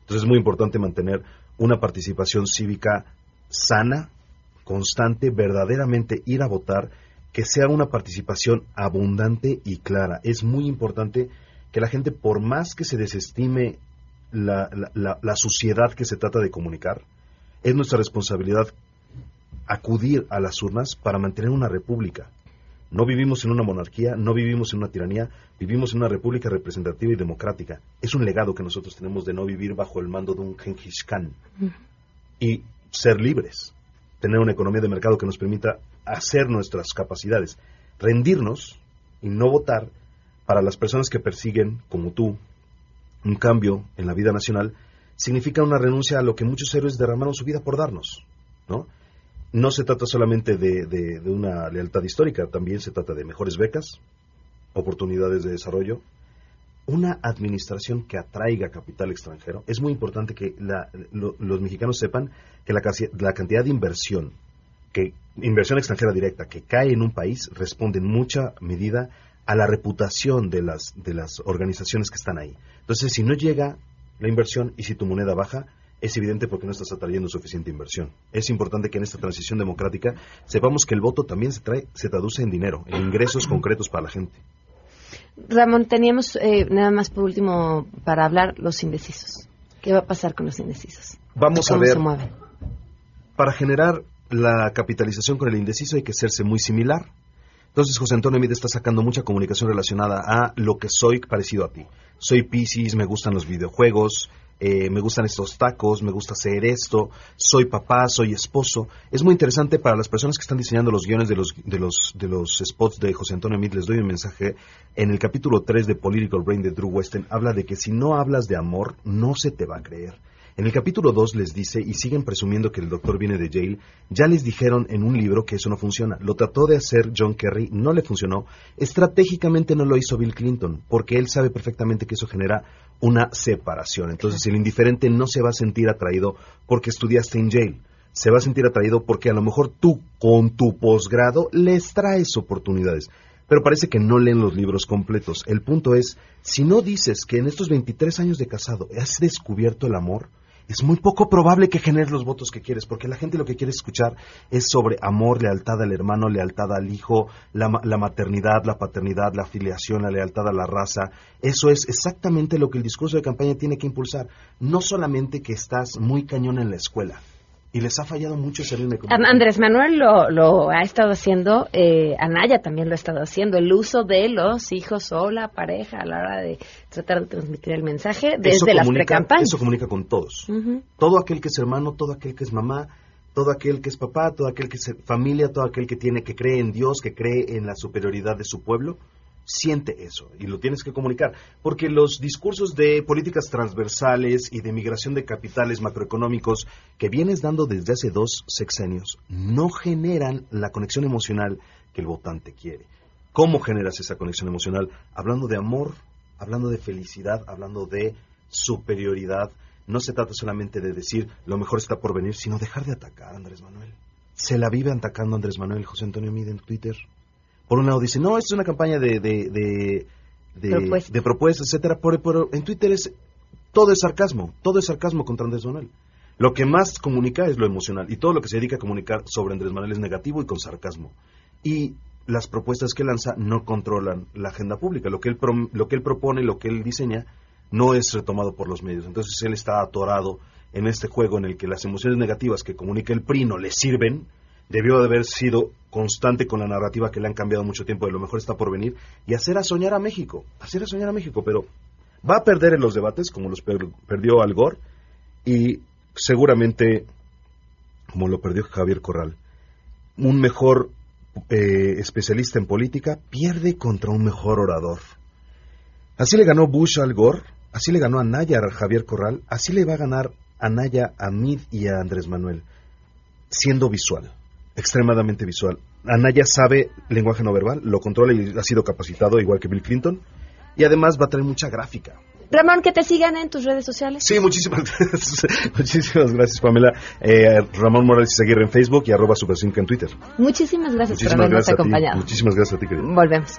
Entonces es muy importante mantener una participación cívica sana, constante, verdaderamente ir a votar, que sea una participación abundante y clara. Es muy importante que la gente, por más que se desestime la, la, suciedad que se trata de comunicar, es nuestra responsabilidad acudir a las urnas para mantener una república. No vivimos en una monarquía, no vivimos en una tiranía, vivimos en una república representativa y democrática. Es un legado que nosotros tenemos de no vivir bajo el mando de un Genghis Khan y ser libres, tener una economía de mercado que nos permita hacer nuestras capacidades, rendirnos y no votar para las personas que persiguen, como tú, un cambio en la vida nacional, significa una renuncia a lo que muchos héroes derramaron su vida por darnos, ¿no? No se trata solamente de, de, una lealtad histórica, también se trata de mejores becas, oportunidades de desarrollo, una administración que atraiga capital extranjero. Es muy importante que los mexicanos sepan que la, la, cantidad de inversión, que inversión extranjera directa que cae en un país responde en mucha medida a la reputación de las, de las organizaciones que están ahí. Entonces, si no llega la inversión y si tu moneda baja, es evidente porque no estás atrayendo suficiente inversión. Es importante que en esta transición democrática sepamos que el voto también se, trae, se traduce en dinero, en ingresos concretos para la gente. Ramón, teníamos eh, nada más por último para hablar los indecisos. ¿Qué va a pasar con los indecisos? Vamos a ver. Para generar la capitalización con el indeciso hay que hacerse muy similar. Entonces José Antonio Mide está sacando mucha comunicación relacionada a lo que soy parecido a ti. Soy Pisces, me gustan los videojuegos, eh, me gustan estos tacos, me gusta hacer esto, soy papá, soy esposo. Es muy interesante para las personas que están diseñando los guiones de los, de los, de los spots de José Antonio Mid. Les doy un mensaje. En el capítulo 3 de Political Brain de Drew Weston habla de que si no hablas de amor, no se te va a creer. En el capítulo 2 les dice, y siguen presumiendo que el doctor viene de Yale, ya les dijeron en un libro que eso no funciona. Lo trató de hacer John Kerry, no le funcionó. Estratégicamente no lo hizo Bill Clinton, porque él sabe perfectamente que eso genera una separación. Entonces el indiferente no se va a sentir atraído porque estudiaste en Yale. Se va a sentir atraído porque a lo mejor tú, con tu posgrado, les traes oportunidades pero parece que no leen los libros completos. El punto es, si no dices que en estos 23 años de casado has descubierto el amor, es muy poco probable que generes los votos que quieres, porque la gente lo que quiere escuchar es sobre amor, lealtad al hermano, lealtad al hijo, la, la, maternidad, la paternidad, la afiliación, la lealtad a la raza. Eso es exactamente lo que el discurso de campaña tiene que impulsar. No solamente que estás muy cañón en la escuela, y les ha fallado mucho servirme como... Andrés Manuel lo, lo ha estado haciendo, eh, Anaya también lo ha estado haciendo, el uso de los hijos o la pareja a la hora de tratar de transmitir el mensaje desde las precampañas. Eso comunica con todos. Todo aquel que es hermano, todo aquel que es mamá, todo aquel que es papá, todo aquel que es familia, todo aquel que tiene que cree en Dios, que cree en la superioridad de su pueblo, siente eso y lo tienes que comunicar, porque los discursos de políticas transversales y de migración de capitales macroeconómicos que vienes dando desde hace dos sexenios no generan la conexión emocional que el votante quiere. ¿Cómo generas esa conexión emocional? Hablando de amor, hablando de felicidad, hablando de superioridad. No se trata solamente de decir lo mejor está por venir, sino dejar de atacar a Andrés Manuel. Se la vive atacando Andrés Manuel, José Antonio Mide en Twitter por un lado dice, no, esto es una campaña de, de, de, de, propuestas, etcétera, pero, en Twitter es todo es sarcasmo, todo es sarcasmo contra Andrés Manuel. Lo que más comunica es lo emocional y todo lo que se dedica a comunicar sobre Andrés Manuel es negativo y con sarcasmo. Y las propuestas que lanza no controlan la agenda pública. Lo que él, lo que él propone, lo que él diseña, no es retomado por los medios. Entonces él está atorado en este juego en el que las emociones negativas que comunica el PRI no le sirven debió de haber sido constante con la narrativa que le han cambiado mucho tiempo de lo mejor está por venir y hacer a soñar a México, hacer a soñar a México, pero va a perder en los debates como los perdió Al Gore y seguramente como lo perdió Javier Corral. Un mejor eh, especialista en política pierde contra un mejor orador. Así le ganó Bush a Al Gore, así le ganó a Naya a Javier Corral, así le va a ganar a Naya a Mid y a Andrés Manuel, siendo visual extremadamente visual. Anaya sabe lenguaje no verbal, lo controla y ha sido capacitado igual que Bill Clinton. Y además va a traer mucha gráfica. Ramón, que te sigan en tus redes sociales. Sí, muchísimas gracias. muchísimas gracias, Pamela. Eh, Ramón Morales Aguirre en Facebook y arroba Super en Twitter. Muchísimas gracias por habernos acompañado. Muchísimas gracias a ti, querido. Volvemos.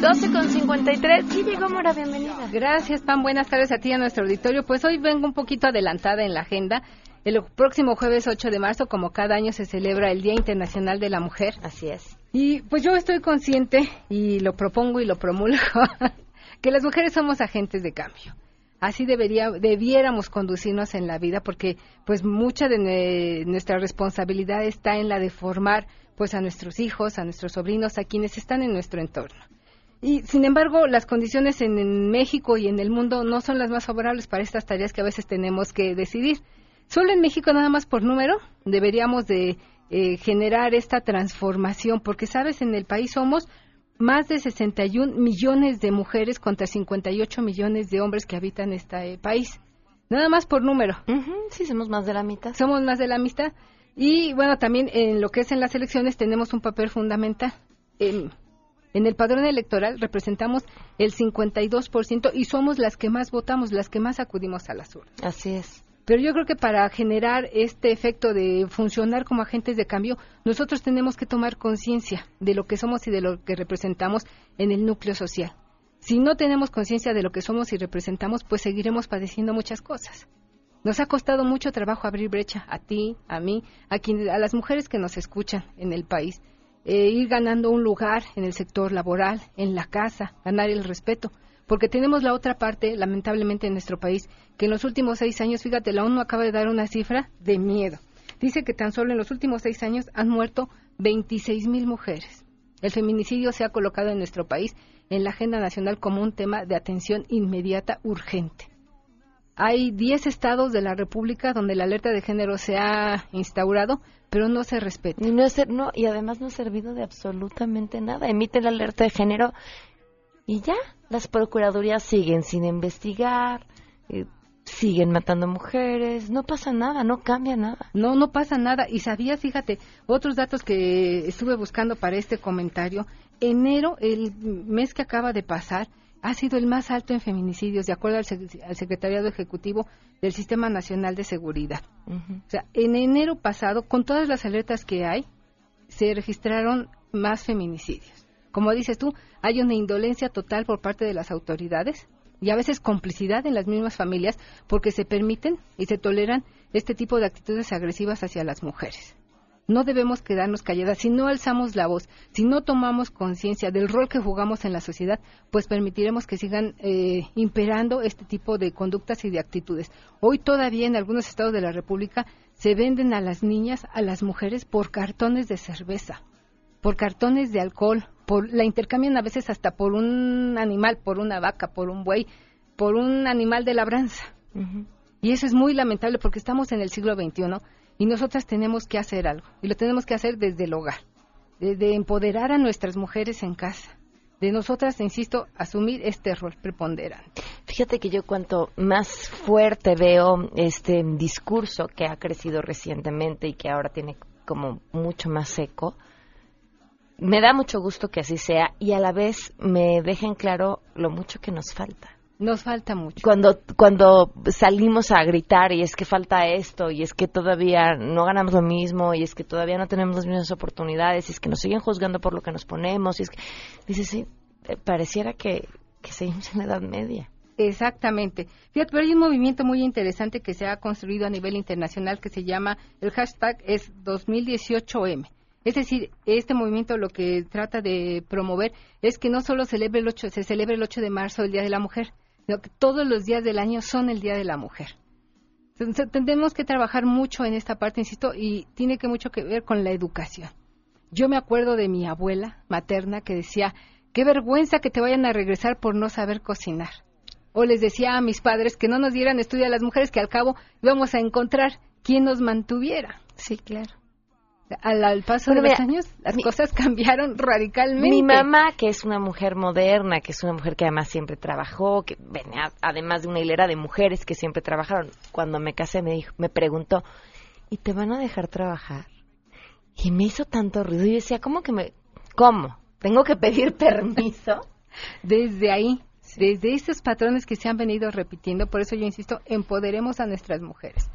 12 con 53. Guille Gómora, bienvenida. Gracias, Pam. Buenas tardes a ti a nuestro auditorio. Pues hoy vengo un poquito adelantada en la agenda. El próximo jueves 8 de marzo, como cada año, se celebra el Día Internacional de la Mujer. Así es. Y pues yo estoy consciente, y lo propongo y lo promulgo, que las mujeres somos agentes de cambio. Así debería, debiéramos conducirnos en la vida, porque pues mucha de nuestra responsabilidad está en la de formar pues a nuestros hijos, a nuestros sobrinos, a quienes están en nuestro entorno. Y sin embargo, las condiciones en, México y en el mundo no son las más favorables para estas tareas que a veces tenemos que decidir. Solo en México, nada más por número, deberíamos de eh, generar esta transformación, porque sabes, en el país somos más de 61 millones de mujeres contra 58 millones de hombres que habitan este país. Nada más por número. sí, somos más de la mitad. Somos más de la mitad. Y bueno, también en lo que es en las elecciones tenemos un papel fundamental. En el padrón electoral representamos el 52% y somos las que más votamos, las que más acudimos a las urnas. Así es. Pero yo creo que para generar este efecto de funcionar como agentes de cambio, nosotros tenemos que tomar conciencia de lo que somos y de lo que representamos en el núcleo social. Si no tenemos conciencia de lo que somos y representamos, pues seguiremos padeciendo muchas cosas. Nos ha costado mucho trabajo abrir brecha a ti, a mí, a, quien, a las mujeres que nos escuchan en el país eh, ir ganando un lugar en el sector laboral, en la casa, ganar el respeto. Porque tenemos la otra parte, lamentablemente, en nuestro país, que en los últimos seis años, fíjate, la ONU acaba de dar una cifra de miedo. Dice que tan solo en los últimos seis años han muerto 26 mil mujeres. El feminicidio se ha colocado en nuestro país en la agenda nacional como un tema de atención inmediata urgente. Hay 10 estados de la República donde la alerta de género se ha instaurado, pero no se respeta. Y, no, no, y además no ha servido de absolutamente nada. Emite la alerta de género y ya, las procuradurías siguen sin investigar, eh, siguen matando mujeres, no pasa nada, no cambia nada. No, no pasa nada. Y sabía, fíjate, otros datos que estuve buscando para este comentario. Enero, el mes que acaba de pasar, ha sido el más alto en feminicidios, de acuerdo al, Secretariado Ejecutivo del Sistema Nacional de Seguridad. O sea, en enero pasado, con todas las alertas que hay, se registraron más feminicidios. Como dices tú, hay una indolencia total por parte de las autoridades y a veces complicidad en las mismas familias porque se permiten y se toleran este tipo de actitudes agresivas hacia las mujeres. No debemos quedarnos calladas. Si no alzamos la voz, si no tomamos conciencia del rol que jugamos en la sociedad, pues permitiremos que sigan eh, imperando este tipo de conductas y de actitudes. Hoy todavía en algunos estados de la República se venden a las niñas, a las mujeres, por cartones de cerveza, por cartones de alcohol, por, la intercambian a veces hasta por un animal, por una vaca, por un buey, por un animal de labranza. Y eso es muy lamentable porque estamos en el siglo XXI y nosotras tenemos que hacer algo. Y lo tenemos que hacer desde el hogar, de, empoderar a nuestras mujeres en casa. De nosotras, insisto, asumir este rol preponderante. Fíjate que yo cuanto más fuerte veo este discurso que ha crecido recientemente y que ahora tiene como mucho más eco, me da mucho gusto que así sea y a la vez me dejen claro lo mucho que nos falta. Nos falta mucho. Cuando, cuando salimos a gritar y es que falta esto y es que todavía no ganamos lo mismo y es que todavía no tenemos las mismas oportunidades y es que nos siguen juzgando por lo que nos ponemos y es que, dices, sí, eh, pareciera que, que seguimos en la Edad Media. Exactamente. Fíjate, pero hay un movimiento muy interesante que se ha construido a nivel internacional que se llama, el hashtag es 2018M. Es decir, este movimiento lo que trata de promover es que no solo celebre el 8, se celebre el 8 de marzo el Día de la Mujer, todos los días del año son el Día de la Mujer. Entonces, tendremos que trabajar mucho en esta parte, insisto, y tiene que mucho que ver con la educación. Yo me acuerdo de mi abuela materna que decía, qué vergüenza que te vayan a regresar por no saber cocinar. O les decía a mis padres que no nos dieran estudio a las mujeres, que al cabo íbamos a encontrar quien nos mantuviera. Sí, claro al, paso de los años las cosas cambiaron radicalmente. Mi mamá, que es una mujer moderna, que es una mujer que además siempre trabajó, que venía además de una hilera de mujeres que siempre trabajaron, cuando me casé me dijo, me preguntó, ¿y te van a dejar trabajar? Y me hizo tanto ruido y decía, ¿cómo que me cómo? ¿Tengo que pedir permiso? Desde ahí, desde esos patrones que se han venido repitiendo, por eso yo insisto, empoderemos a nuestras mujeres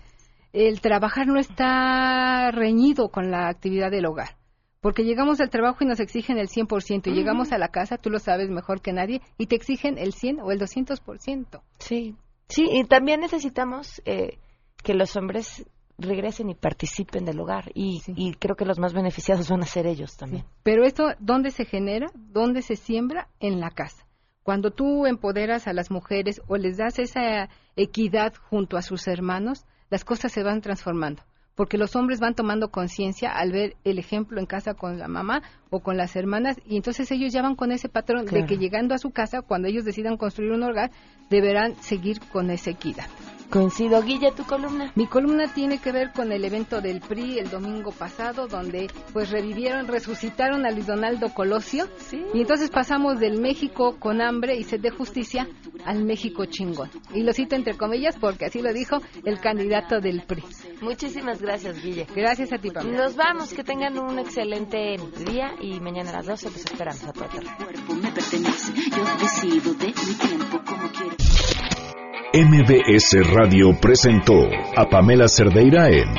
el trabajar no está reñido con la actividad del hogar. Porque llegamos al trabajo y nos exigen el 100%, y llegamos a la casa, tú lo sabes mejor que nadie, y te exigen el 100 o el 200%. Sí, sí, y también necesitamos eh, que los hombres regresen y participen del hogar, y, y, creo que los más beneficiados van a ser ellos también. Pero esto, ¿dónde se genera? ¿Dónde se siembra? En la casa. Cuando tú empoderas a las mujeres o les das esa equidad junto a sus hermanos, las cosas se van transformando, porque los hombres van tomando conciencia al ver el ejemplo en casa con la mamá o con las hermanas y entonces ellos ya van con ese patrón de que llegando a su casa, cuando ellos decidan construir un hogar, deberán seguir con esa equidad. Coincido, Guille, tu columna. Mi columna tiene que ver con el evento del PRI el domingo pasado, donde pues revivieron, resucitaron a Luis Donaldo Colosio. Y entonces pasamos del México con hambre y sed de justicia al México chingón. Y lo cito entre comillas porque así lo dijo el candidato del PRI. Muchísimas gracias, Guille. Gracias a ti, Pamela. Nos vamos, que tengan un excelente día y mañana a las 12 pues esperamos a todos. MBS Radio presentó a Pamela Cerdeira en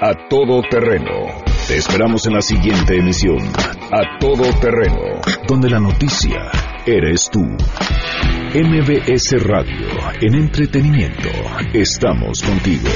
A Todo Terreno. Te esperamos en la siguiente emisión, A Todo Terreno, donde la noticia eres tú. MBS Radio, en entretenimiento, estamos contigo.